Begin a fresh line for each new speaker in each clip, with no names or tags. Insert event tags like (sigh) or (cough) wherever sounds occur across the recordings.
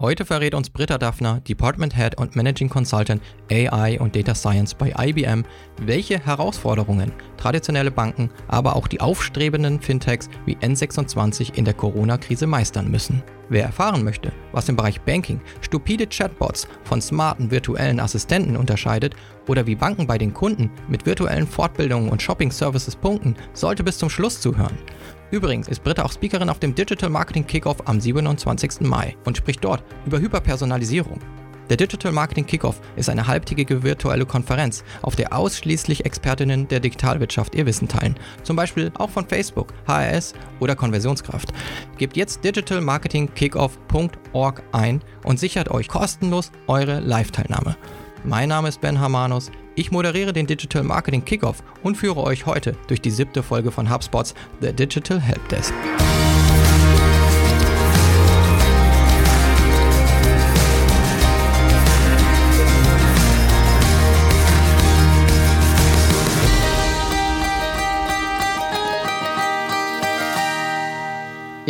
Heute verrät uns Britta Daphner, Department Head und Managing Consultant AI und Data Science bei IBM, welche Herausforderungen traditionelle Banken, aber auch die aufstrebenden Fintechs wie N26 in der Corona-Krise meistern müssen. Wer erfahren möchte, was im Bereich Banking stupide Chatbots von smarten virtuellen Assistenten unterscheidet oder wie Banken bei den Kunden mit virtuellen Fortbildungen und Shopping-Services punkten, sollte bis zum Schluss zuhören. Übrigens ist Britta auch Speakerin auf dem Digital Marketing Kickoff am 27. Mai und spricht dort über Hyperpersonalisierung. Der Digital Marketing Kickoff ist eine halbtägige virtuelle Konferenz, auf der ausschließlich Expertinnen der Digitalwirtschaft ihr Wissen teilen. Zum Beispiel auch von Facebook, HRS oder Konversionskraft. Gebt jetzt digitalmarketingkickoff.org ein und sichert euch kostenlos eure Live-Teilnahme. Mein Name ist Ben Hamanus. Ich moderiere den Digital Marketing Kickoff und führe euch heute durch die siebte Folge von HubSpots The Digital Helpdesk.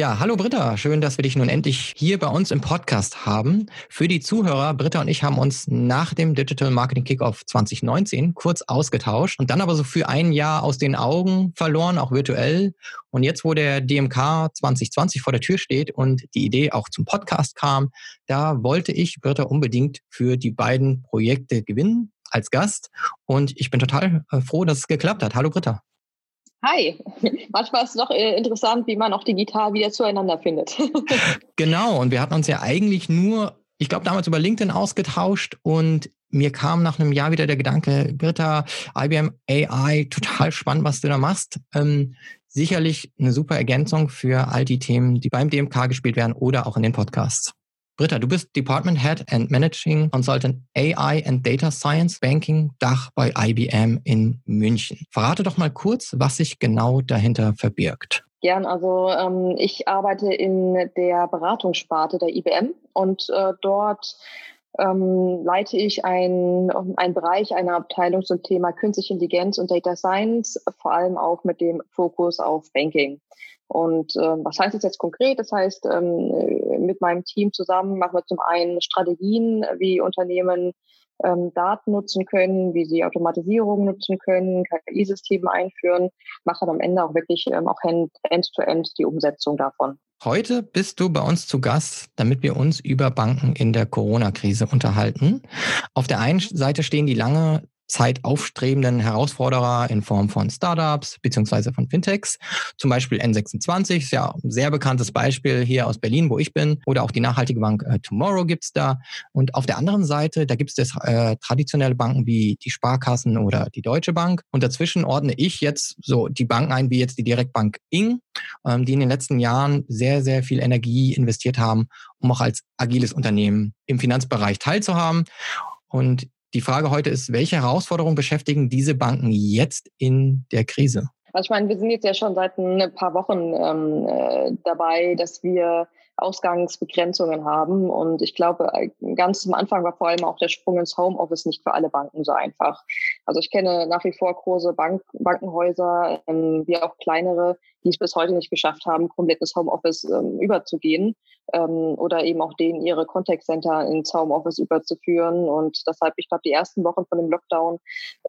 Ja, hallo Britta, schön, dass wir dich nun endlich hier bei uns im Podcast haben. Für die Zuhörer, Britta und ich haben uns nach dem Digital Marketing Kickoff 2019 kurz ausgetauscht und dann aber so für ein Jahr aus den Augen verloren, auch virtuell. Und jetzt, wo der DMK 2020 vor der Tür steht und die Idee auch zum Podcast kam, da wollte ich Britta unbedingt für die beiden Projekte gewinnen als Gast. Und ich bin total äh, froh, dass es geklappt hat. Hallo Britta.
Hi, (laughs) manchmal ist es doch äh, interessant, wie man auch digital wieder zueinander findet. (laughs)
genau, und wir hatten uns ja eigentlich nur, ich glaube, damals über LinkedIn ausgetauscht und mir kam nach einem Jahr wieder der Gedanke, Britta, IBM AI, total spannend, was du da machst. Ähm, sicherlich eine super Ergänzung für all die Themen, die beim DMK gespielt werden oder auch in den Podcasts. Britta, du bist Department Head and Managing Consultant AI and Data Science Banking Dach bei IBM in München. Verrate doch mal kurz, was sich genau dahinter verbirgt.
Gern, also ähm, ich arbeite in der Beratungssparte der IBM und äh, dort ähm, leite ich einen Bereich einer Abteilung zum Thema Künstliche Intelligenz und Data Science, vor allem auch mit dem Fokus auf Banking. Und äh, was heißt das jetzt konkret? Das heißt, ähm, mit meinem Team zusammen machen wir zum einen Strategien, wie Unternehmen ähm, Daten nutzen können, wie sie Automatisierung nutzen können, KI-Systeme einführen, machen am Ende auch wirklich ähm, auch end-to-end -end die Umsetzung davon.
Heute bist du bei uns zu Gast, damit wir uns über Banken in der Corona-Krise unterhalten. Auf der einen Seite stehen die lange Zeit aufstrebenden Herausforderer in Form von Startups beziehungsweise von Fintechs. Zum Beispiel N26 ist ja ein sehr bekanntes Beispiel hier aus Berlin, wo ich bin. Oder auch die nachhaltige Bank äh, Tomorrow gibt's da. Und auf der anderen Seite, da gibt es äh, traditionelle Banken wie die Sparkassen oder die Deutsche Bank. Und dazwischen ordne ich jetzt so die Banken ein, wie jetzt die Direktbank Ing, ähm, die in den letzten Jahren sehr, sehr viel Energie investiert haben, um auch als agiles Unternehmen im Finanzbereich teilzuhaben. Und die Frage heute ist, welche Herausforderungen beschäftigen diese Banken jetzt in der Krise?
Also ich meine, wir sind jetzt ja schon seit ein paar Wochen ähm, äh, dabei, dass wir Ausgangsbegrenzungen haben. Und ich glaube, äh, ganz zum Anfang war vor allem auch der Sprung ins Homeoffice nicht für alle Banken so einfach. Also ich kenne nach wie vor große Bank Bankenhäuser, ähm, wie auch kleinere, die es bis heute nicht geschafft haben, komplett ins Homeoffice ähm, überzugehen ähm, oder eben auch denen ihre Contact Center ins Homeoffice überzuführen. Und deshalb, ich glaube, die ersten Wochen von dem Lockdown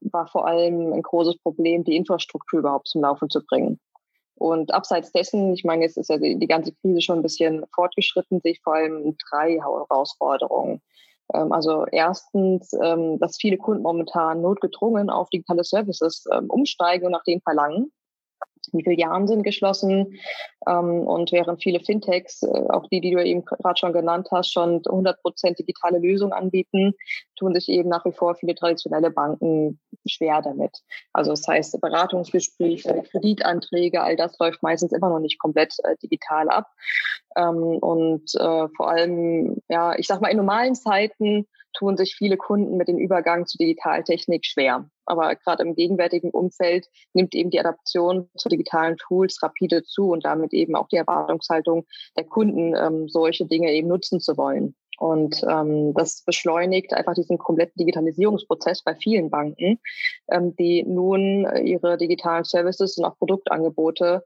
war vor allem ein großes Problem, die Infrastruktur überhaupt zum Laufen zu bringen. Und abseits dessen, ich meine, jetzt ist ja die, die ganze Krise schon ein bisschen fortgeschritten, sehe ich vor allem drei Herausforderungen. Ähm, also erstens, ähm, dass viele Kunden momentan notgedrungen auf digitale Services ähm, umsteigen und nach denen verlangen. Die Filialen sind geschlossen ähm, und während viele Fintechs, äh, auch die, die du eben gerade schon genannt hast, schon 100 Prozent digitale Lösungen anbieten, tun sich eben nach wie vor viele traditionelle Banken schwer damit. Also das heißt Beratungsgespräche, Kreditanträge, all das läuft meistens immer noch nicht komplett äh, digital ab. Ähm, und äh, vor allem, ja, ich sag mal in normalen Zeiten tun sich viele Kunden mit dem Übergang zu Digitaltechnik schwer. Aber gerade im gegenwärtigen Umfeld nimmt eben die Adaption zu digitalen Tools rapide zu und damit eben auch die Erwartungshaltung der Kunden, ähm, solche Dinge eben nutzen zu wollen. Und ähm, das beschleunigt einfach diesen kompletten Digitalisierungsprozess bei vielen Banken, ähm, die nun ihre digitalen Services und auch Produktangebote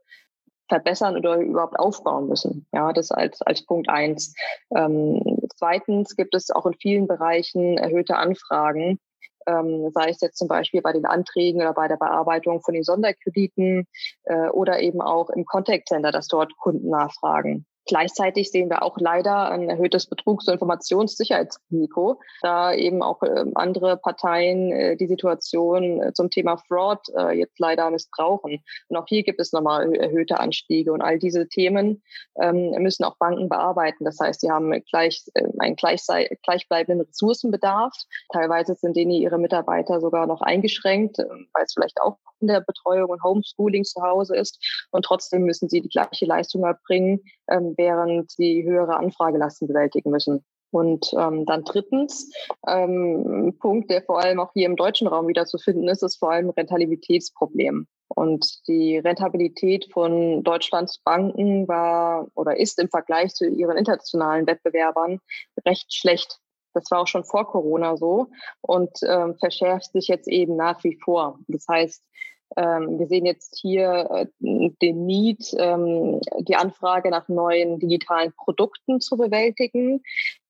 verbessern oder überhaupt aufbauen müssen. Ja, das als, als Punkt eins. Ähm, zweitens gibt es auch in vielen Bereichen erhöhte Anfragen, ähm, sei es jetzt zum Beispiel bei den Anträgen oder bei der Bearbeitung von den Sonderkrediten äh, oder eben auch im Contact Center, dass dort Kunden nachfragen. Gleichzeitig sehen wir auch leider ein erhöhtes Betrugs- und Informationssicherheitsrisiko, da eben auch äh, andere Parteien äh, die Situation äh, zum Thema Fraud äh, jetzt leider missbrauchen. Und auch hier gibt es nochmal erhöhte Anstiege. Und all diese Themen ähm, müssen auch Banken bearbeiten. Das heißt, sie haben gleich, äh, einen gleich, gleichbleibenden Ressourcenbedarf. Teilweise sind denen ihre Mitarbeiter sogar noch eingeschränkt, weil es vielleicht auch in der Betreuung und Homeschooling zu Hause ist. Und trotzdem müssen sie die gleiche Leistung erbringen, ähm, während sie höhere Anfragelasten bewältigen müssen. Und ähm, dann drittens, ähm, Punkt, der vor allem auch hier im deutschen Raum wieder zu finden ist, ist vor allem Rentabilitätsproblem. Und die Rentabilität von Deutschlands Banken war oder ist im Vergleich zu ihren internationalen Wettbewerbern recht schlecht. Das war auch schon vor Corona so und ähm, verschärft sich jetzt eben nach wie vor. Das heißt, wir sehen jetzt hier äh, den Need, ähm, die Anfrage nach neuen digitalen Produkten zu bewältigen,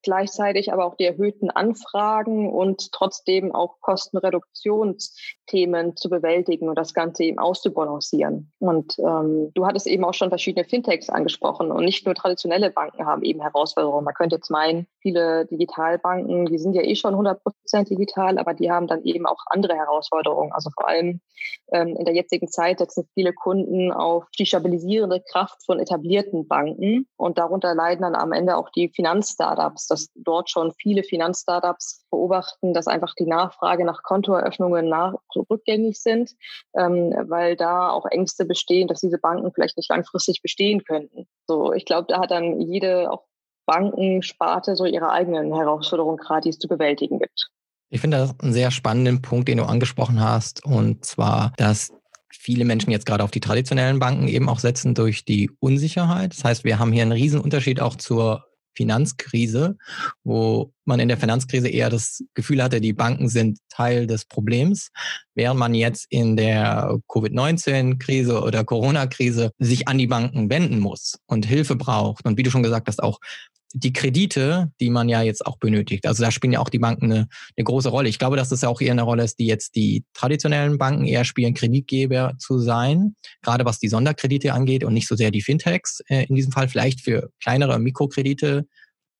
gleichzeitig aber auch die erhöhten Anfragen und trotzdem auch Kostenreduktionsthemen zu bewältigen und das Ganze eben auszubalancieren. Und ähm, du hattest eben auch schon verschiedene Fintechs angesprochen und nicht nur traditionelle Banken haben eben Herausforderungen. Man könnte jetzt meinen, viele Digitalbanken, die sind ja eh schon 100 Prozent digital, aber die haben dann eben auch andere Herausforderungen. Also vor allem ähm, in der jetzigen Zeit setzen viele Kunden auf die stabilisierende Kraft von etablierten Banken und darunter leiden dann am Ende auch die Finanzstartups dass dort schon viele Finanzstartups beobachten, dass einfach die Nachfrage nach Kontoeröffnungen nach rückgängig sind, ähm, weil da auch Ängste bestehen, dass diese Banken vielleicht nicht langfristig bestehen könnten. So, ich glaube, da hat dann jede auch Bankensparte so ihre eigenen Herausforderungen gerade, die es zu bewältigen gibt.
Ich finde das einen sehr spannenden Punkt, den du angesprochen hast, und zwar, dass viele Menschen jetzt gerade auf die traditionellen Banken eben auch setzen durch die Unsicherheit. Das heißt, wir haben hier einen riesen Unterschied auch zur Finanzkrise, wo man in der Finanzkrise eher das Gefühl hatte, die Banken sind Teil des Problems, während man jetzt in der Covid-19-Krise oder Corona-Krise sich an die Banken wenden muss und Hilfe braucht. Und wie du schon gesagt hast, auch die Kredite, die man ja jetzt auch benötigt. Also da spielen ja auch die Banken eine, eine große Rolle. Ich glaube, dass es auch eher eine Rolle ist, die jetzt die traditionellen Banken eher spielen, Kreditgeber zu sein, gerade was die Sonderkredite angeht und nicht so sehr die Fintechs äh, in diesem Fall, vielleicht für kleinere Mikrokredite,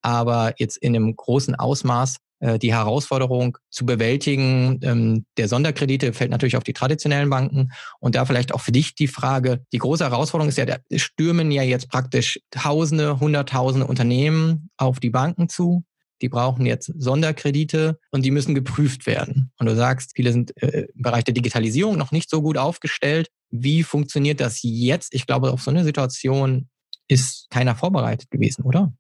aber jetzt in einem großen Ausmaß die Herausforderung zu bewältigen ähm, der Sonderkredite fällt natürlich auf die traditionellen Banken. Und da vielleicht auch für dich die Frage, die große Herausforderung ist ja, da stürmen ja jetzt praktisch Tausende, Hunderttausende Unternehmen auf die Banken zu. Die brauchen jetzt Sonderkredite und die müssen geprüft werden. Und du sagst, viele sind äh, im Bereich der Digitalisierung noch nicht so gut aufgestellt. Wie funktioniert das jetzt? Ich glaube, auf so eine Situation ist keiner vorbereitet gewesen, oder?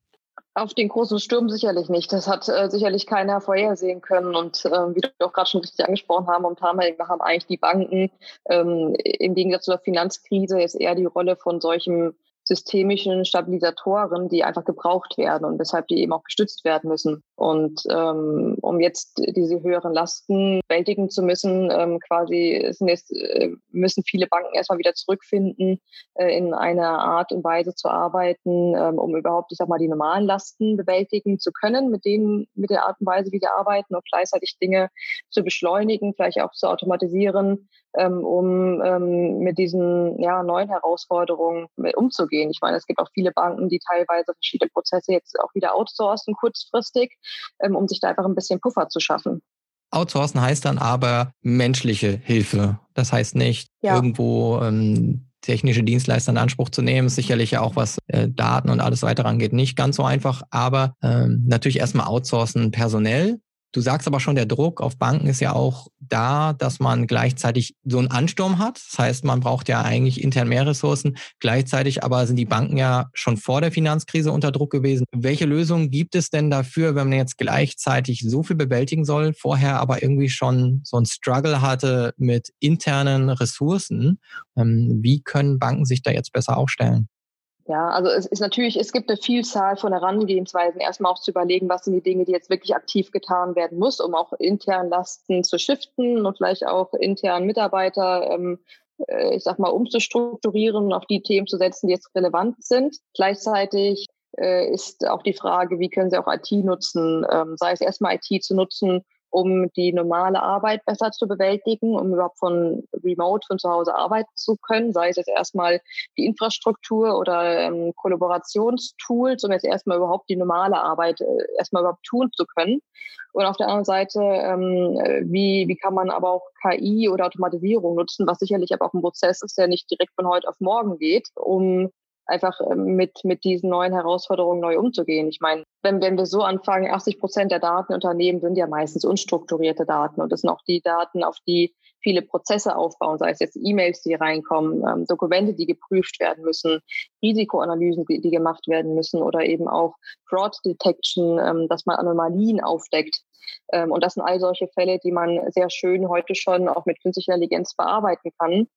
Auf den großen Sturm sicherlich nicht. Das hat äh, sicherlich keiner vorhersehen können. Und äh, wie du auch gerade schon richtig angesprochen haben, momentan haben eigentlich die Banken ähm, im Gegensatz zur Finanzkrise jetzt eher die Rolle von solchen systemischen Stabilisatoren, die einfach gebraucht werden und weshalb die eben auch gestützt werden müssen. Und ähm, um jetzt diese höheren Lasten bewältigen zu müssen, ähm, quasi jetzt, äh, müssen viele Banken erstmal wieder zurückfinden, äh, in einer Art und Weise zu arbeiten, ähm, um überhaupt, ich sag mal, die normalen Lasten bewältigen zu können, mit denen, mit der Art und Weise, wie sie arbeiten und gleichzeitig Dinge zu beschleunigen, vielleicht auch zu automatisieren, ähm, um ähm, mit diesen ja, neuen Herausforderungen umzugehen. Ich meine, es gibt auch viele Banken, die teilweise verschiedene Prozesse jetzt auch wieder outsourcen kurzfristig, um sich da einfach ein bisschen Puffer zu schaffen.
Outsourcen heißt dann aber menschliche Hilfe. Das heißt nicht ja. irgendwo ähm, technische Dienstleister in Anspruch zu nehmen. Sicherlich ja auch was äh, Daten und alles weitere angeht, nicht ganz so einfach. Aber ähm, natürlich erstmal outsourcen personell Du sagst aber schon, der Druck auf Banken ist ja auch da, dass man gleichzeitig so einen Ansturm hat. Das heißt, man braucht ja eigentlich intern mehr Ressourcen. Gleichzeitig aber sind die Banken ja schon vor der Finanzkrise unter Druck gewesen. Welche Lösungen gibt es denn dafür, wenn man jetzt gleichzeitig so viel bewältigen soll, vorher aber irgendwie schon so ein Struggle hatte mit internen Ressourcen? Ähm, wie können Banken sich da jetzt besser aufstellen?
Ja, also es ist natürlich, es gibt eine Vielzahl von Herangehensweisen, erstmal auch zu überlegen, was sind die Dinge, die jetzt wirklich aktiv getan werden muss, um auch intern Lasten zu shiften und vielleicht auch intern Mitarbeiter, ähm, äh, ich sag mal, umzustrukturieren und auf die Themen zu setzen, die jetzt relevant sind. Gleichzeitig äh, ist auch die Frage, wie können sie auch IT nutzen, ähm, sei es erstmal IT zu nutzen, um die normale Arbeit besser zu bewältigen, um überhaupt von Remote von zu Hause arbeiten zu können, sei es jetzt erstmal die Infrastruktur oder ähm, Kollaborationstools, um jetzt erstmal überhaupt die normale Arbeit äh, erstmal überhaupt tun zu können. Und auf der anderen Seite, ähm, wie, wie kann man aber auch KI oder Automatisierung nutzen, was sicherlich aber auch ein Prozess ist, der nicht direkt von heute auf morgen geht, um einfach ähm, mit, mit diesen neuen Herausforderungen neu umzugehen. Ich meine, wenn, wenn wir so anfangen, 80 Prozent der Daten Unternehmen sind ja meistens unstrukturierte Daten und das sind auch die Daten, auf die viele Prozesse aufbauen, sei es jetzt E-Mails, die reinkommen, ähm, Dokumente, die geprüft werden müssen, Risikoanalysen, die, die gemacht werden müssen oder eben auch Fraud Detection, ähm, dass man Anomalien aufdeckt. Ähm, und das sind all solche Fälle, die man sehr schön heute schon auch mit künstlicher Intelligenz bearbeiten kann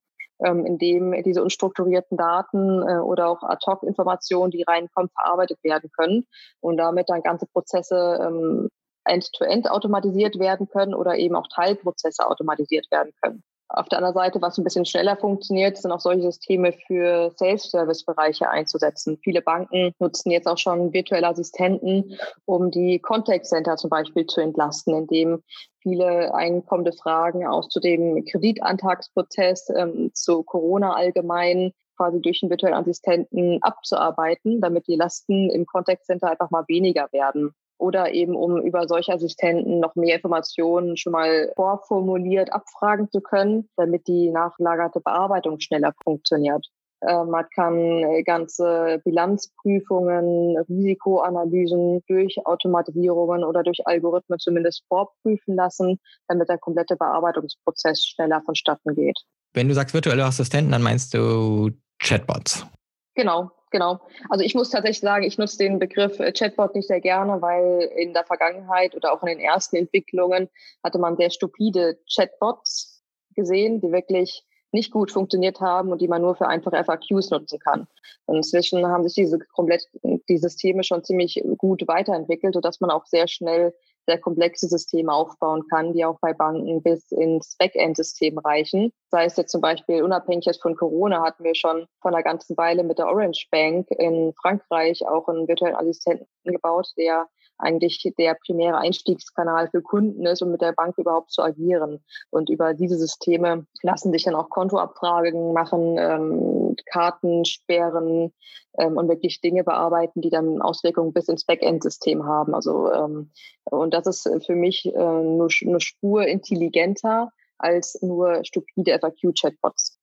ähm, in dem diese unstrukturierten Daten äh, oder auch Ad-Hoc-Informationen, die reinkommen, verarbeitet werden können und damit dann ganze Prozesse ähm, end-to-end -end automatisiert werden können oder eben auch Teilprozesse automatisiert werden können. Auf der anderen Seite, was ein bisschen schneller funktioniert, sind auch solche Systeme für Self-Service-Bereiche einzusetzen. Viele Banken nutzen jetzt auch schon virtuelle Assistenten, um die Contact Center zum Beispiel zu entlasten, indem viele einkommende Fragen auch zu dem Kreditantragsprozess, ähm, zu Corona allgemein quasi durch einen virtuellen Assistenten abzuarbeiten, damit die Lasten im Contact Center einfach mal weniger werden oder eben um über solche Assistenten noch mehr Informationen schon mal vorformuliert abfragen zu können, damit die nachlagerte Bearbeitung schneller funktioniert. Äh, man kann äh, ganze Bilanzprüfungen, Risikoanalysen durch Automatisierungen oder durch Algorithmen zumindest vorprüfen lassen, damit der komplette Bearbeitungsprozess schneller vonstatten geht.
Wenn du sagst virtuelle Assistenten, dann meinst du Chatbots?
Genau, genau. Also ich muss tatsächlich sagen, ich nutze den Begriff äh, Chatbot nicht sehr gerne, weil in der Vergangenheit oder auch in den ersten Entwicklungen hatte man sehr stupide Chatbots gesehen, die wirklich nicht gut funktioniert haben und die man nur für einfache FAQs nutzen kann. Und inzwischen haben sich diese komplett die Systeme schon ziemlich gut weiterentwickelt, sodass man auch sehr schnell sehr komplexe Systeme aufbauen kann, die auch bei Banken bis ins Backend-System reichen. Sei es jetzt zum Beispiel unabhängig jetzt von Corona hatten wir schon vor einer ganzen Weile mit der Orange Bank in Frankreich auch einen virtuellen Assistenten gebaut, der eigentlich der primäre Einstiegskanal für Kunden ist, um mit der Bank überhaupt zu agieren. Und über diese Systeme lassen sich dann auch Kontoabfragen machen, ähm, Karten sperren ähm, und wirklich Dinge bearbeiten, die dann Auswirkungen bis ins Backend-System haben. Also ähm, und das ist für mich äh, nur eine Spur intelligenter als nur stupide FAQ-Chatbots.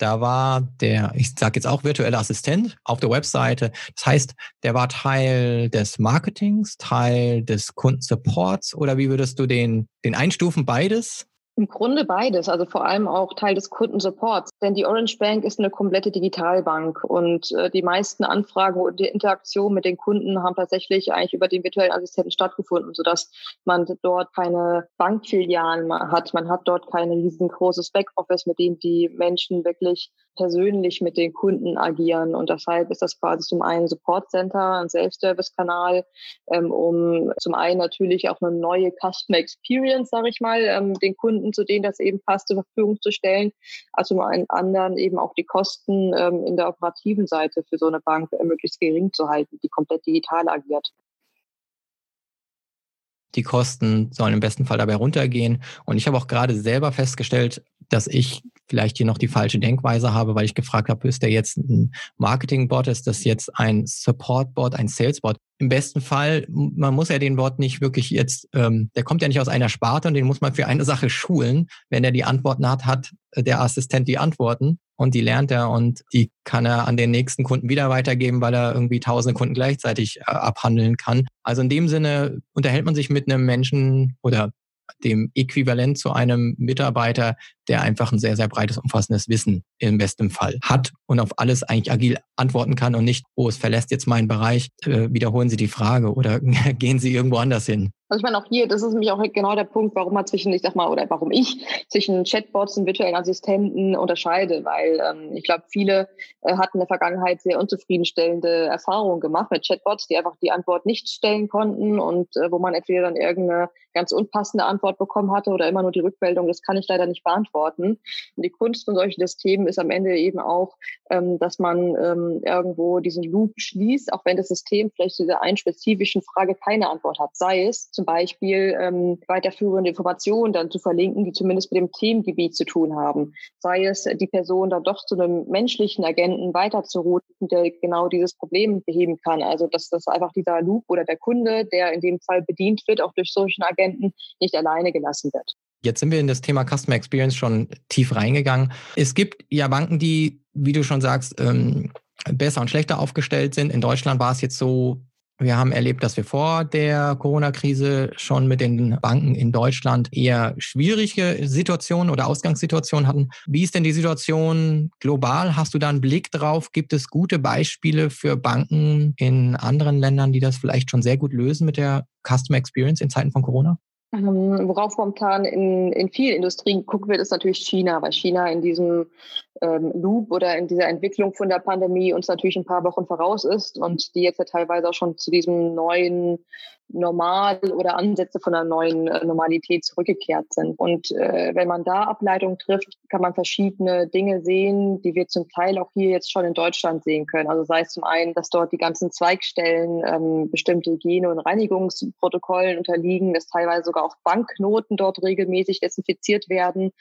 Da war der, ich sage jetzt auch virtuelle Assistent auf der Webseite. Das heißt, der war Teil des Marketings, Teil des Kundensupports oder wie würdest du den, den einstufen? Beides?
Im Grunde beides, also vor allem auch Teil des Kundensupports. Denn die Orange Bank ist eine komplette Digitalbank und äh, die meisten Anfragen und die Interaktion mit den Kunden haben tatsächlich eigentlich über den virtuellen Assistenten stattgefunden, sodass man dort keine Bankfilialen hat. Man hat dort kein riesengroßes Backoffice, mit dem die Menschen wirklich persönlich mit den Kunden agieren. Und deshalb ist das quasi zum einen Support Center, ein Self-Service-Kanal, ähm, um zum einen natürlich auch eine neue Customer Experience, sage ich mal, ähm, den Kunden, zu denen das eben passt, zur Verfügung zu stellen. Also zum einen anderen eben auch die Kosten ähm, in der operativen Seite für so eine Bank äh, möglichst gering zu halten, die komplett digital agiert.
Die Kosten sollen im besten Fall dabei runtergehen. Und ich habe auch gerade selber festgestellt, dass ich vielleicht hier noch die falsche Denkweise habe, weil ich gefragt habe, ist der jetzt ein Marketing-Bot, ist das jetzt ein Support-Bot, ein Sales-Bot? Im besten Fall, man muss ja den Bot nicht wirklich jetzt, ähm, der kommt ja nicht aus einer Sparte und den muss man für eine Sache schulen. Wenn er die Antworten hat, hat der Assistent die Antworten und die lernt er und die kann er an den nächsten Kunden wieder weitergeben, weil er irgendwie tausende Kunden gleichzeitig äh, abhandeln kann. Also in dem Sinne unterhält man sich mit einem Menschen oder dem Äquivalent zu einem Mitarbeiter, der einfach ein sehr, sehr breites, umfassendes Wissen im besten Fall hat und auf alles eigentlich agil antworten kann und nicht, oh, es verlässt jetzt meinen Bereich, äh, wiederholen Sie die Frage oder (laughs) gehen Sie irgendwo anders hin.
Also ich meine auch hier, das ist nämlich auch genau der Punkt, warum man zwischen, ich sag mal, oder warum ich zwischen Chatbots und virtuellen Assistenten unterscheide, weil ähm, ich glaube, viele äh, hatten in der Vergangenheit sehr unzufriedenstellende Erfahrungen gemacht mit Chatbots, die einfach die Antwort nicht stellen konnten und äh, wo man entweder dann irgendeine ganz unpassende Antwort bekommen hatte oder immer nur die Rückmeldung, das kann ich leider nicht beantworten. Und die Kunst von solchen Systemen ist am Ende eben auch, ähm, dass man ähm, irgendwo diesen Loop schließt, auch wenn das System vielleicht zu dieser einen spezifischen Frage keine Antwort hat. Sei es zum Beispiel ähm, weiterführende Informationen dann zu verlinken, die zumindest mit dem Themengebiet zu tun haben. Sei es die Person dann doch zu einem menschlichen Agenten weiterzuruten, der genau dieses Problem beheben kann. Also dass das einfach dieser Loop oder der Kunde, der in dem Fall bedient wird, auch durch solchen Agenten, Agenten nicht alleine gelassen wird.
Jetzt sind wir in das Thema Customer Experience schon tief reingegangen. Es gibt ja Banken, die, wie du schon sagst, ähm, besser und schlechter aufgestellt sind. In Deutschland war es jetzt so, wir haben erlebt, dass wir vor der Corona-Krise schon mit den Banken in Deutschland eher schwierige Situationen oder Ausgangssituationen hatten. Wie ist denn die Situation global? Hast du da einen Blick drauf? Gibt es gute Beispiele für Banken in anderen Ländern, die das vielleicht schon sehr gut lösen mit der Customer Experience in Zeiten von Corona?
Ähm, worauf momentan in, in vielen Industrien geguckt wird, ist natürlich China, weil China in diesem ähm, Loop oder in dieser Entwicklung von der Pandemie uns natürlich ein paar Wochen voraus ist und die jetzt ja teilweise auch schon zu diesem neuen Normal oder Ansätze von einer neuen äh, Normalität zurückgekehrt sind. Und äh, wenn man da Ableitungen trifft, kann man verschiedene Dinge sehen, die wir zum Teil auch hier jetzt schon in Deutschland sehen können. Also sei es zum einen, dass dort die ganzen Zweigstellen ähm, bestimmte Hygiene- und Reinigungsprotokollen unterliegen, dass teilweise sogar auch Banknoten dort regelmäßig desinfiziert werden,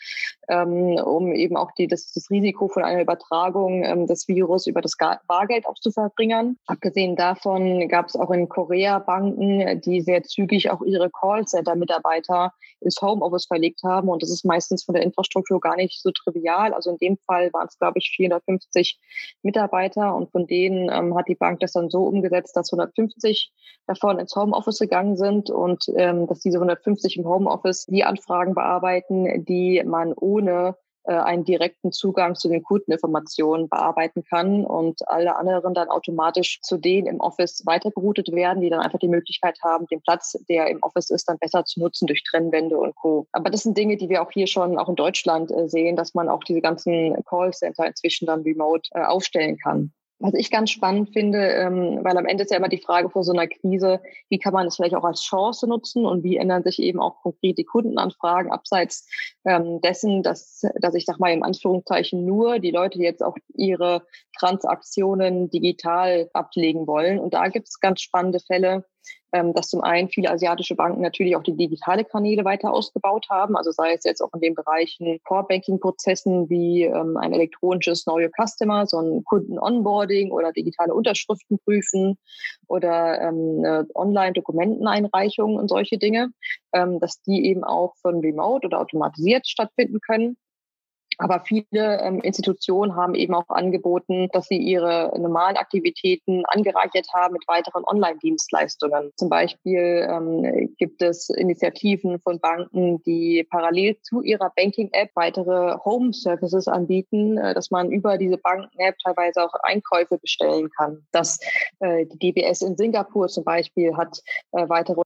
ähm, um eben auch die, das, das Risiko von einer Übertragung ähm, des Virus über das Bargeld auch zu verbringern. Abgesehen davon gab es auch in Korea Banken, die sehr zügig auch ihre Callcenter-Mitarbeiter ins Homeoffice verlegt haben. Und das ist meistens von der Infrastruktur gar nicht so trivial. Also in dem Fall waren es, glaube ich, 450 Mitarbeiter und von denen ähm, hat die Bank das dann so umgesetzt, dass 150 davon ins Homeoffice gegangen sind und ähm, dass diese 150 im Homeoffice die Anfragen bearbeiten, die man ohne einen direkten Zugang zu den Kundeninformationen bearbeiten kann und alle anderen dann automatisch zu denen im Office weitergeroutet werden, die dann einfach die Möglichkeit haben, den Platz, der im Office ist, dann besser zu nutzen durch Trennwände und Co. Aber das sind Dinge, die wir auch hier schon auch in Deutschland äh, sehen, dass man auch diese ganzen Callcenter inzwischen dann remote äh, aufstellen kann. Was ich ganz spannend finde, ähm, weil am Ende ist ja immer die Frage vor so einer Krise, wie kann man es vielleicht auch als Chance nutzen und wie ändern sich eben auch konkret die Kundenanfragen abseits ähm, dessen, dass, dass ich sag mal im Anführungszeichen nur die Leute jetzt auch ihre Transaktionen digital ablegen wollen. Und da gibt es ganz spannende Fälle, ähm, dass zum einen viele asiatische Banken natürlich auch die digitale Kanäle weiter ausgebaut haben, also sei es jetzt auch in den Bereichen Core-Banking-Prozessen wie ähm, ein elektronisches Know Your Customer, so ein Kunden-Onboarding oder digitale Unterschriften prüfen oder ähm, Online-Dokumenteneinreichungen und solche Dinge, ähm, dass die eben auch von Remote oder automatisiert stattfinden können. Aber viele ähm, Institutionen haben eben auch angeboten, dass sie ihre normalen Aktivitäten angereichert haben mit weiteren Online-Dienstleistungen. Zum Beispiel ähm, gibt es Initiativen von Banken, die parallel zu ihrer Banking-App weitere Home-Services anbieten, äh, dass man über diese Banken-App teilweise auch Einkäufe bestellen kann. Das äh, die DBS in Singapur zum Beispiel hat äh, weitere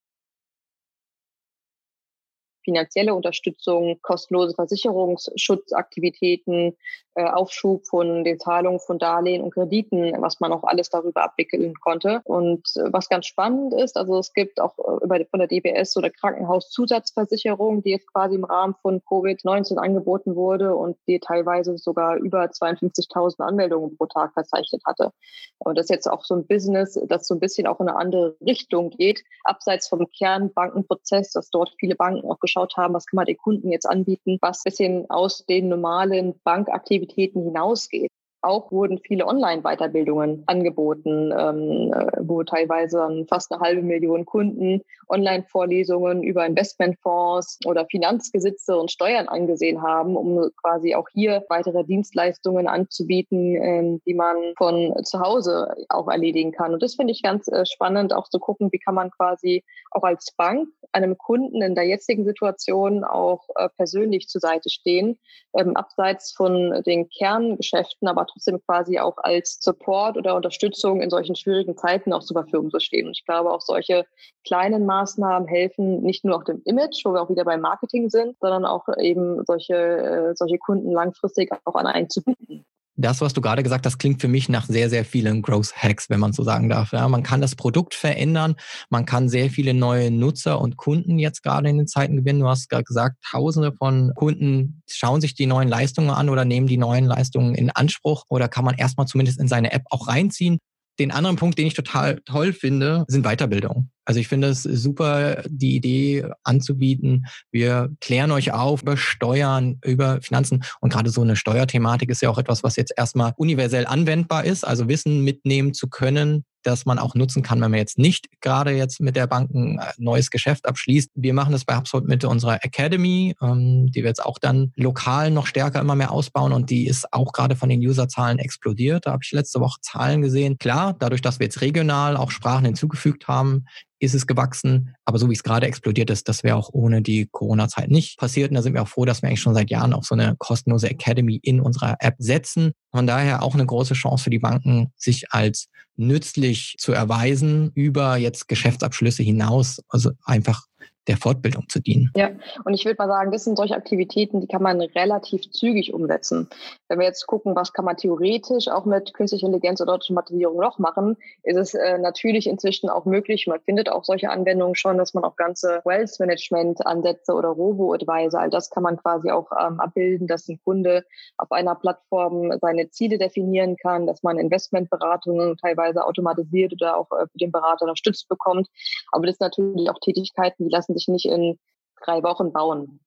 finanzielle Unterstützung, kostenlose Versicherungsschutzaktivitäten, äh, Aufschub von den Zahlungen von Darlehen und Krediten, was man auch alles darüber abwickeln konnte. Und äh, was ganz spannend ist, also es gibt auch äh, über, von der DBS oder Krankenhauszusatzversicherung, die jetzt quasi im Rahmen von Covid-19 angeboten wurde und die teilweise sogar über 52.000 Anmeldungen pro Tag verzeichnet hatte. Und das ist jetzt auch so ein Business, das so ein bisschen auch in eine andere Richtung geht, abseits vom Kernbankenprozess, dass dort viele Banken auch geschaut haben, was kann man den Kunden jetzt anbieten, was bisschen aus den normalen Bankaktivitäten hinausgeht. Auch wurden viele Online-Weiterbildungen angeboten, ähm, äh, wo teilweise fast eine halbe Million Kunden Online-Vorlesungen über Investmentfonds oder Finanzgesetze und Steuern angesehen haben, um quasi auch hier weitere Dienstleistungen anzubieten, äh, die man von zu Hause auch erledigen kann. Und das finde ich ganz äh, spannend, auch zu gucken, wie kann man quasi auch als Bank einem Kunden in der jetzigen Situation auch äh, persönlich zur Seite stehen, ähm, abseits von den Kerngeschäften, aber trotzdem quasi auch als Support oder Unterstützung in solchen schwierigen Zeiten auch zur Verfügung zu stehen. Und ich glaube, auch solche kleinen Maßnahmen helfen nicht nur auch dem Image, wo wir auch wieder beim Marketing sind, sondern auch eben solche, äh, solche Kunden langfristig auch an einen zu binden.
Das, was du gerade gesagt hast, klingt für mich nach sehr, sehr vielen Growth Hacks, wenn man so sagen darf. Ja, man kann das Produkt verändern, man kann sehr viele neue Nutzer und Kunden jetzt gerade in den Zeiten gewinnen. Du hast gerade gesagt, Tausende von Kunden schauen sich die neuen Leistungen an oder nehmen die neuen Leistungen in Anspruch oder kann man erstmal zumindest in seine App auch reinziehen. Den anderen Punkt, den ich total toll finde, sind Weiterbildung. Also ich finde es super, die Idee anzubieten. Wir klären euch auf über Steuern, über Finanzen. Und gerade so eine Steuerthematik ist ja auch etwas, was jetzt erstmal universell anwendbar ist. Also Wissen mitnehmen zu können, das man auch nutzen kann, wenn man jetzt nicht gerade jetzt mit der Bank ein äh, neues Geschäft abschließt. Wir machen das bei HubSpot mit unserer Academy, ähm, die wir jetzt auch dann lokal noch stärker immer mehr ausbauen und die ist auch gerade von den Userzahlen explodiert. Da habe ich letzte Woche Zahlen gesehen. Klar, dadurch, dass wir jetzt regional auch Sprachen hinzugefügt haben, ist es gewachsen. Aber so wie es gerade explodiert ist, das wäre auch ohne die Corona-Zeit nicht passiert. Und da sind wir auch froh, dass wir eigentlich schon seit Jahren auch so eine kostenlose Academy in unserer App setzen. Von daher auch eine große Chance für die Banken, sich als nützlich zu erweisen über jetzt Geschäftsabschlüsse hinaus. Also einfach der Fortbildung zu dienen.
Ja, und ich würde mal sagen, das sind solche Aktivitäten, die kann man relativ zügig umsetzen. Wenn wir jetzt gucken, was kann man theoretisch auch mit künstlicher Intelligenz oder Automatisierung noch machen, ist es äh, natürlich inzwischen auch möglich. Man findet auch solche Anwendungen schon, dass man auch ganze Wealth Management Ansätze oder Robo-Advisor, all das kann man quasi auch ähm, abbilden, dass ein Kunde auf einer Plattform seine Ziele definieren kann, dass man Investmentberatungen teilweise automatisiert oder auch äh, für den Berater unterstützt bekommt. Aber das sind natürlich auch Tätigkeiten, die lassen sich nicht in drei Wochen bauen.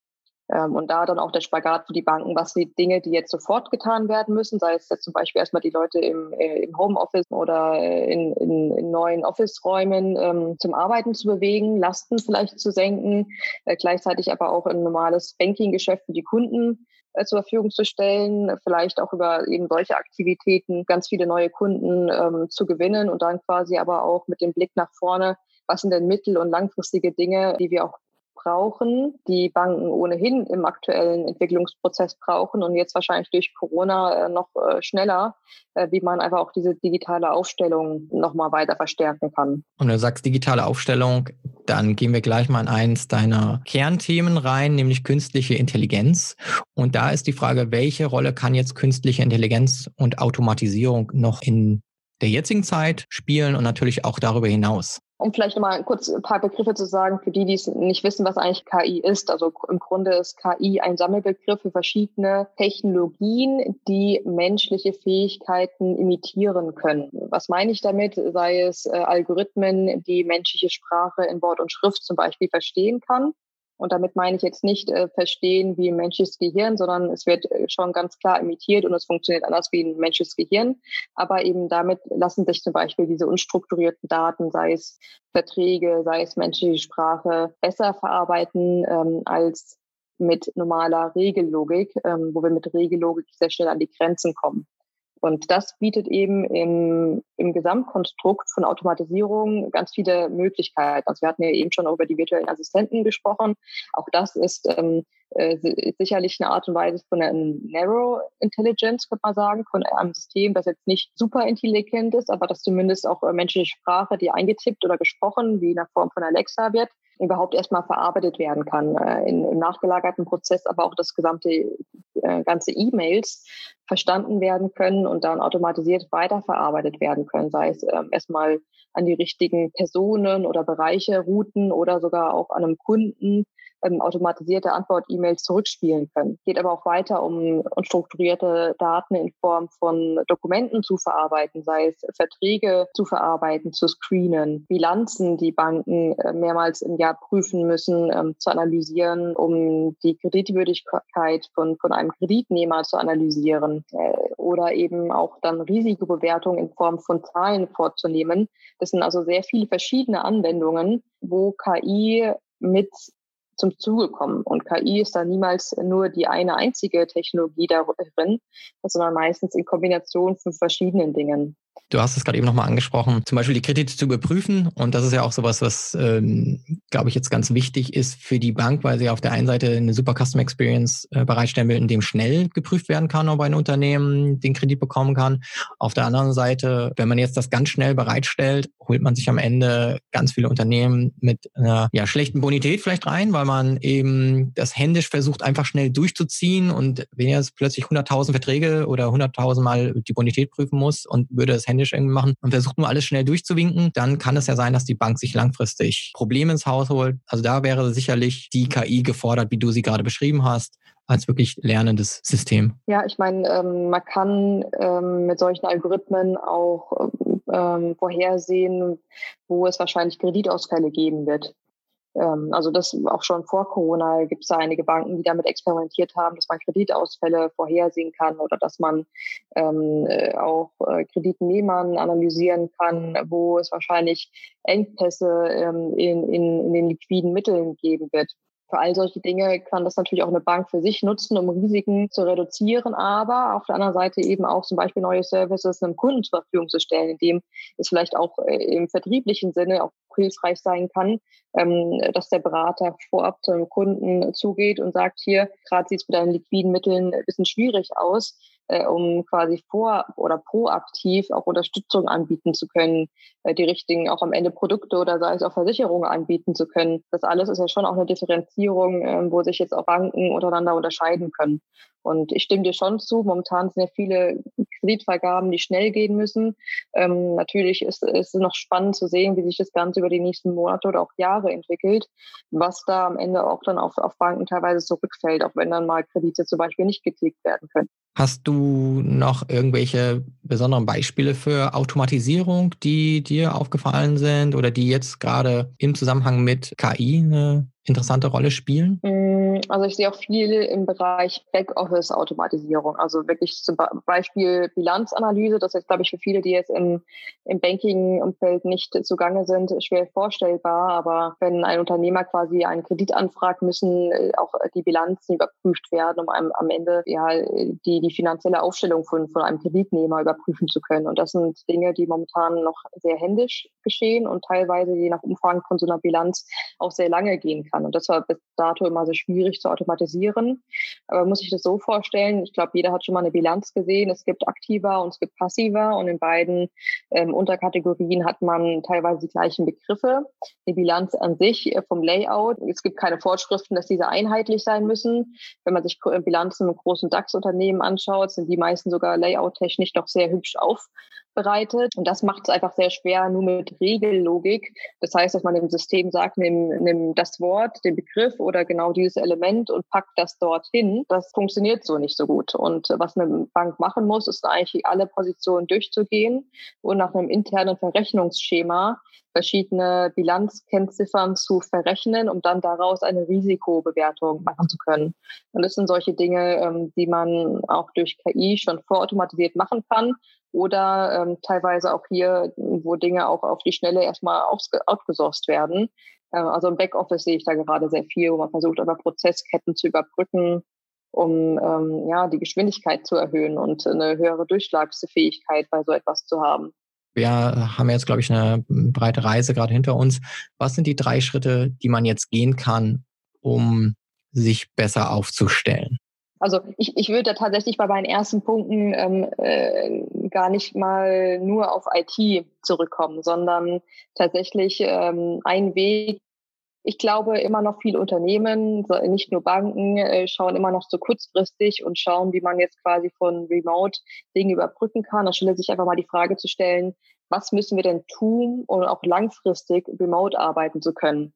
Ähm, und da dann auch der Spagat für die Banken, was die Dinge, die jetzt sofort getan werden müssen, sei es jetzt zum Beispiel erstmal die Leute im, äh, im Homeoffice oder äh, in, in, in neuen Office-Räumen ähm, zum Arbeiten zu bewegen, Lasten vielleicht zu senken, äh, gleichzeitig aber auch ein normales Banking-Geschäft für die Kunden äh, zur Verfügung zu stellen, vielleicht auch über eben solche Aktivitäten ganz viele neue Kunden ähm, zu gewinnen und dann quasi aber auch mit dem Blick nach vorne was sind denn mittel- und langfristige Dinge, die wir auch brauchen, die Banken ohnehin im aktuellen Entwicklungsprozess brauchen und jetzt wahrscheinlich durch Corona äh, noch äh, schneller, äh, wie man einfach auch diese digitale Aufstellung nochmal weiter verstärken kann.
Und du sagst digitale Aufstellung, dann gehen wir gleich mal in eins deiner Kernthemen rein, nämlich künstliche Intelligenz. Und da ist die Frage, welche Rolle kann jetzt künstliche Intelligenz und Automatisierung noch in der jetzigen Zeit spielen und natürlich auch darüber hinaus?
Um vielleicht nochmal kurz ein paar Begriffe zu sagen, für die, die es nicht wissen, was eigentlich KI ist. Also im Grunde ist KI ein Sammelbegriff für verschiedene Technologien, die menschliche Fähigkeiten imitieren können. Was meine ich damit? Sei es äh, Algorithmen, die menschliche Sprache in Wort und Schrift zum Beispiel verstehen kann und damit meine ich jetzt nicht äh, verstehen wie ein menschliches Gehirn, sondern es wird äh, schon ganz klar imitiert und es funktioniert anders wie ein menschliches Gehirn. Aber eben damit lassen sich zum Beispiel diese unstrukturierten Daten, sei es Verträge, sei es menschliche Sprache, besser verarbeiten ähm, als mit normaler Regellogik, ähm, wo wir mit Regellogik sehr schnell an die Grenzen kommen. Und das bietet eben im, im Gesamtkonstrukt von Automatisierung ganz viele Möglichkeiten. Also wir hatten ja eben schon über die virtuellen Assistenten gesprochen. Auch das ist ähm, äh, sicherlich eine Art und Weise von einer Narrow Intelligence, könnte man sagen, von einem System, das jetzt nicht super intelligent ist, aber das zumindest auch äh, menschliche Sprache, die eingetippt oder gesprochen, wie in der Form von Alexa wird, überhaupt erstmal verarbeitet werden kann äh, in, im nachgelagerten Prozess, aber auch das gesamte äh, ganze E-Mails verstanden werden können und dann automatisiert weiterverarbeitet werden können, sei es äh, erstmal an die richtigen Personen oder Bereiche, Routen oder sogar auch an einem Kunden ähm, automatisierte Antwort-E-Mails zurückspielen können. Geht aber auch weiter, um strukturierte Daten in Form von Dokumenten zu verarbeiten, sei es Verträge zu verarbeiten, zu screenen, Bilanzen, die Banken äh, mehrmals im Jahr prüfen müssen, ähm, zu analysieren, um die Kreditwürdigkeit von, von einem Kreditnehmer zu analysieren äh, oder eben auch dann Risikobewertung in Form von Zahlen vorzunehmen. Das sind also sehr viele verschiedene Anwendungen, wo KI mit zum Zuge kommen. Und KI ist da niemals nur die eine einzige Technologie darin, sondern meistens in Kombination von verschiedenen Dingen.
Du hast es gerade eben nochmal angesprochen, zum Beispiel die Kredite zu überprüfen. Und das ist ja auch sowas, was, ähm, glaube ich, jetzt ganz wichtig ist für die Bank, weil sie auf der einen Seite eine super Customer Experience äh, bereitstellen will, in dem schnell geprüft werden kann, ob ein Unternehmen den Kredit bekommen kann. Auf der anderen Seite, wenn man jetzt das ganz schnell bereitstellt, holt man sich am Ende ganz viele Unternehmen mit einer ja, schlechten Bonität vielleicht rein, weil man eben das händisch versucht, einfach schnell durchzuziehen. Und wenn jetzt plötzlich 100.000 Verträge oder 100.000 Mal die Bonität prüfen muss und würde händisch irgendwie machen und versucht nur alles schnell durchzuwinken, dann kann es ja sein, dass die Bank sich langfristig Probleme ins Haus holt. Also da wäre sicherlich die KI gefordert, wie du sie gerade beschrieben hast, als wirklich lernendes System.
Ja, ich meine, ähm, man kann ähm, mit solchen Algorithmen auch ähm, vorhersehen, wo es wahrscheinlich Kreditausfälle geben wird. Ähm, also das auch schon vor Corona gibt es da einige Banken, die damit experimentiert haben, dass man Kreditausfälle vorhersehen kann oder dass man ähm, äh, auch äh, Kreditnehmern analysieren kann, wo es wahrscheinlich Engpässe ähm, in, in, in den liquiden Mitteln geben wird. Für all solche Dinge kann das natürlich auch eine Bank für sich nutzen, um Risiken zu reduzieren, aber auf der anderen Seite eben auch zum Beispiel neue Services einem Kunden zur Verfügung zu stellen, indem es vielleicht auch äh, im vertrieblichen Sinne auch hilfreich sein kann, ähm, dass der Berater vorab zum Kunden zugeht und sagt, hier, gerade sieht es mit deinen liquiden Mitteln ein bisschen schwierig aus äh, um quasi vor oder proaktiv auch Unterstützung anbieten zu können, äh, die richtigen auch am Ende Produkte oder sei es auch Versicherungen anbieten zu können. Das alles ist ja schon auch eine Differenzierung, äh, wo sich jetzt auch Banken untereinander unterscheiden können. Und ich stimme dir schon zu, momentan sind ja viele Kreditvergaben, die schnell gehen müssen. Ähm, natürlich ist, ist es noch spannend zu sehen, wie sich das Ganze über die nächsten Monate oder auch Jahre entwickelt, was da am Ende auch dann auf, auf Banken teilweise zurückfällt, auch wenn dann mal Kredite zum Beispiel nicht getilgt werden können.
Hast du noch irgendwelche besonderen Beispiele für Automatisierung, die dir aufgefallen sind oder die jetzt gerade im Zusammenhang mit KI eine interessante Rolle spielen?
Mm, also ich sehe auch viel im Bereich Backoffice-Automatisierung. Also wirklich zum Beispiel Bilanzanalyse. Das ist, glaube ich, für viele, die jetzt im, im Banking-Umfeld nicht zugange sind, schwer vorstellbar. Aber wenn ein Unternehmer quasi einen Kredit anfragt, müssen äh, auch die Bilanzen überprüft werden, um einem, am Ende ja die, die finanzielle Aufstellung von, von einem Kreditnehmer überprüfen zu können. Und das sind Dinge, die momentan noch sehr händisch geschehen und teilweise je nach Umfang von so einer Bilanz auch sehr lange gehen kann kann. Und das war bis dato immer so schwierig zu automatisieren. Aber muss ich das so vorstellen, ich glaube, jeder hat schon mal eine Bilanz gesehen. Es gibt aktiver und es gibt passiver und in beiden ähm, Unterkategorien hat man teilweise die gleichen Begriffe. Die Bilanz an sich äh, vom Layout. Es gibt keine Vorschriften, dass diese einheitlich sein müssen. Wenn man sich Bilanzen mit großen DAX-Unternehmen anschaut, sind die meisten sogar layout-technisch doch sehr hübsch auf bereitet. Und das macht es einfach sehr schwer, nur mit Regellogik. Das heißt, dass man dem System sagt, nimm, nimm das Wort, den Begriff oder genau dieses Element und pack das dorthin. Das funktioniert so nicht so gut. Und was eine Bank machen muss, ist eigentlich alle Positionen durchzugehen und nach einem internen Verrechnungsschema verschiedene Bilanzkennziffern zu verrechnen, um dann daraus eine Risikobewertung machen zu können. Und das sind solche Dinge, ähm, die man auch durch KI schon vorautomatisiert machen kann oder ähm, teilweise auch hier, wo Dinge auch auf die Schnelle erstmal outgesourced werden. Äh, also im Backoffice sehe ich da gerade sehr viel, wo man versucht, aber Prozessketten zu überbrücken, um ähm, ja, die Geschwindigkeit zu erhöhen und eine höhere Durchschlagsfähigkeit bei so etwas zu haben.
Wir haben jetzt, glaube ich, eine breite Reise gerade hinter uns. Was sind die drei Schritte, die man jetzt gehen kann, um sich besser aufzustellen?
Also ich, ich würde tatsächlich bei meinen ersten Punkten ähm, äh, gar nicht mal nur auf IT zurückkommen, sondern tatsächlich ähm, ein Weg. Ich glaube, immer noch viele Unternehmen, nicht nur Banken, äh, schauen immer noch so kurzfristig und schauen, wie man jetzt quasi von Remote Dinge überbrücken kann. Da stelle sich einfach mal die Frage zu stellen, was müssen wir denn tun, um auch langfristig remote arbeiten zu können?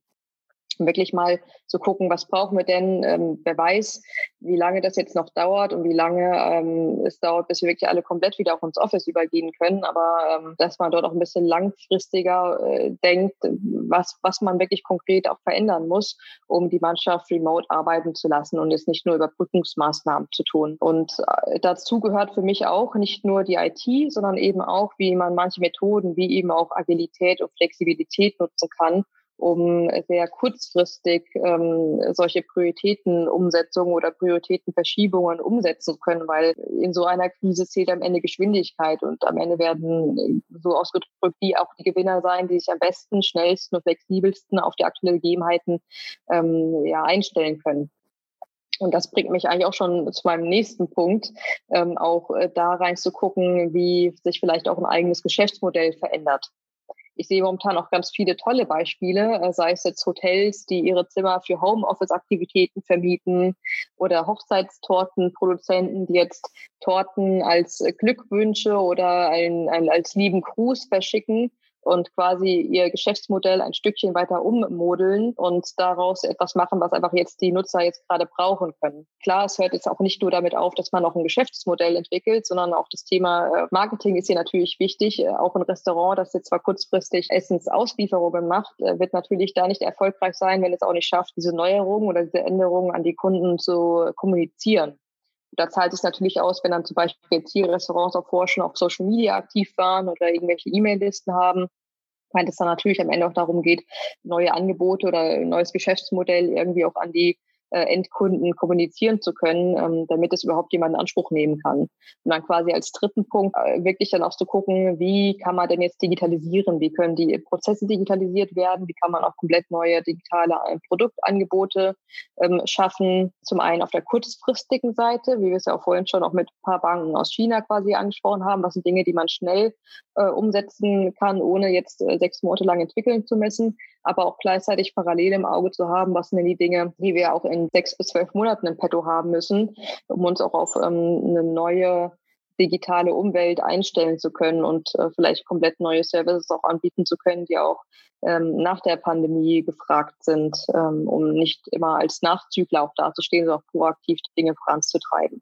Wirklich mal zu gucken, was brauchen wir denn? Ähm, wer weiß, wie lange das jetzt noch dauert und wie lange ähm, es dauert, bis wir wirklich alle komplett wieder auf uns Office übergehen können. Aber ähm, dass man dort auch ein bisschen langfristiger äh, denkt, was, was man wirklich konkret auch verändern muss, um die Mannschaft remote arbeiten zu lassen und jetzt nicht nur Überbrückungsmaßnahmen zu tun. Und äh, dazu gehört für mich auch nicht nur die IT, sondern eben auch, wie man manche Methoden wie eben auch Agilität und Flexibilität nutzen kann, um sehr kurzfristig ähm, solche Prioritätenumsetzungen oder Prioritätenverschiebungen umsetzen können, weil in so einer Krise zählt am Ende Geschwindigkeit und am Ende werden so ausgedrückt die auch die Gewinner sein, die sich am besten, schnellsten und flexibelsten auf die aktuellen Gegebenheiten ähm, ja, einstellen können. Und das bringt mich eigentlich auch schon zu meinem nächsten Punkt, ähm, auch äh, da reinzugucken, wie sich vielleicht auch ein eigenes Geschäftsmodell verändert. Ich sehe momentan auch ganz viele tolle Beispiele, äh, sei es jetzt Hotels, die ihre Zimmer für Homeoffice-Aktivitäten vermieten oder Hochzeitstortenproduzenten, die jetzt Torten als Glückwünsche oder ein, ein, als lieben Gruß verschicken und quasi ihr Geschäftsmodell ein Stückchen weiter ummodeln und daraus etwas machen, was einfach jetzt die Nutzer jetzt gerade brauchen können. Klar, es hört jetzt auch nicht nur damit auf, dass man auch ein Geschäftsmodell entwickelt, sondern auch das Thema äh, Marketing ist hier natürlich wichtig. Äh, auch ein Restaurant, das jetzt zwar kurzfristig Essensauslieferungen macht, äh, wird natürlich da nicht erfolgreich sein, wenn es auch nicht schafft, diese Neuerungen oder diese Änderungen an die Kunden zu kommunizieren. Da zahlt es natürlich aus, wenn dann zum Beispiel jetzt hier Restaurants auch vorher schon auf Social Media aktiv waren oder irgendwelche E-Mail-Listen haben, weil es dann natürlich am Ende auch darum geht, neue Angebote oder ein neues Geschäftsmodell irgendwie auch an die Endkunden kommunizieren zu können, ähm, damit es überhaupt jemand in Anspruch nehmen kann. Und dann quasi als dritten Punkt äh, wirklich dann auch zu gucken, wie kann man denn jetzt digitalisieren? Wie können die Prozesse digitalisiert werden? Wie kann man auch komplett neue digitale äh, Produktangebote ähm, schaffen? Zum einen auf der kurzfristigen Seite, wie wir es ja auch vorhin schon auch mit ein paar Banken aus China quasi angesprochen haben. Was sind Dinge, die man schnell äh, umsetzen kann, ohne jetzt äh, sechs Monate lang entwickeln zu müssen? aber auch gleichzeitig parallel im Auge zu haben, was sind die Dinge, die wir auch in sechs bis zwölf Monaten im Petto haben müssen, um uns auch auf ähm, eine neue digitale Umwelt einstellen zu können und äh, vielleicht komplett neue Services auch anbieten zu können, die auch ähm, nach der Pandemie gefragt sind, ähm, um nicht immer als Nachzügler auch dazustehen, sondern auch proaktiv die Dinge voranzutreiben.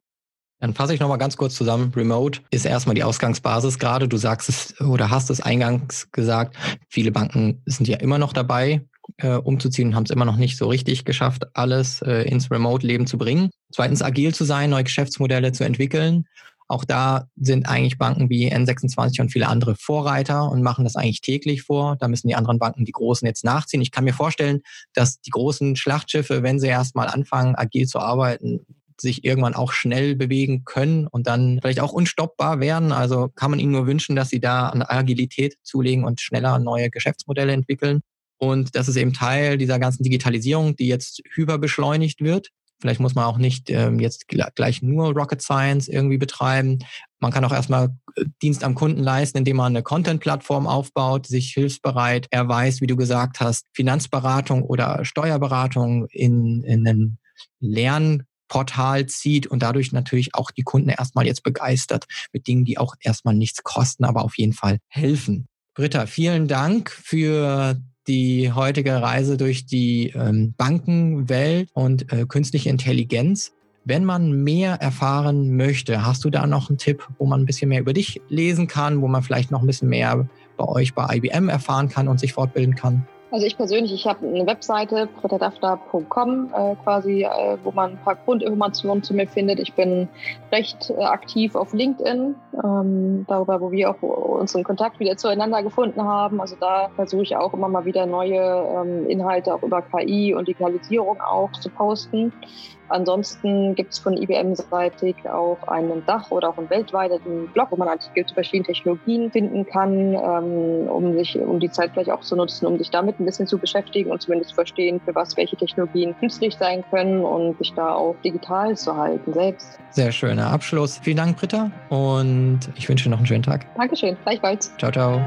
Dann fasse ich nochmal ganz kurz zusammen. Remote ist erstmal die Ausgangsbasis gerade. Du sagst es oder hast es eingangs gesagt. Viele Banken sind ja immer noch dabei, äh, umzuziehen und haben es immer noch nicht so richtig geschafft, alles äh, ins Remote-Leben zu bringen. Zweitens, agil zu sein, neue Geschäftsmodelle zu entwickeln. Auch da sind eigentlich Banken wie N26 und viele andere Vorreiter und machen das eigentlich täglich vor. Da müssen die anderen Banken, die Großen, jetzt nachziehen. Ich kann mir vorstellen, dass die großen Schlachtschiffe, wenn sie erstmal anfangen, agil zu arbeiten, sich irgendwann auch schnell bewegen können und dann vielleicht auch unstoppbar werden. Also kann man ihnen nur wünschen, dass sie da an Agilität zulegen und schneller neue Geschäftsmodelle entwickeln. Und das ist eben Teil dieser ganzen Digitalisierung, die jetzt hyperbeschleunigt wird. Vielleicht muss man auch nicht ähm, jetzt gleich nur Rocket Science irgendwie betreiben. Man kann auch erstmal äh, Dienst am Kunden leisten, indem man eine Content-Plattform aufbaut, sich hilfsbereit erweist, wie du gesagt hast, Finanzberatung oder Steuerberatung in, in einen Lern Portal zieht und dadurch natürlich auch die Kunden erstmal jetzt begeistert mit Dingen, die auch erstmal nichts kosten, aber auf jeden Fall helfen. Britta, vielen Dank für die heutige Reise durch die ähm, Bankenwelt und äh, künstliche Intelligenz. Wenn man mehr erfahren möchte, hast du da noch einen Tipp, wo man ein bisschen mehr über dich lesen kann, wo man vielleicht noch ein bisschen mehr bei euch bei IBM erfahren kann und sich fortbilden kann?
Also ich persönlich, ich habe eine Webseite, brittadafta.com, äh, quasi, äh, wo man ein paar Grundinformationen zu mir findet. Ich bin recht äh, aktiv auf LinkedIn, ähm, darüber, wo wir auch unseren Kontakt wieder zueinander gefunden haben. Also da versuche ich auch immer mal wieder neue ähm, Inhalte auch über KI und Digitalisierung auch zu posten. Ansonsten gibt es von IBM-seitig auch einen Dach oder auch einen weltweiten Blog, wo man Artikel zu verschiedenen Technologien finden kann, ähm, um sich, um die Zeit vielleicht auch zu nutzen, um sich damit ein bisschen zu beschäftigen und zumindest zu verstehen, für was welche Technologien nützlich sein können und sich da auch digital zu halten selbst.
Sehr schöner Abschluss. Vielen Dank, Britta, und ich wünsche noch einen schönen Tag.
Dankeschön, gleichfalls.
Ciao, ciao.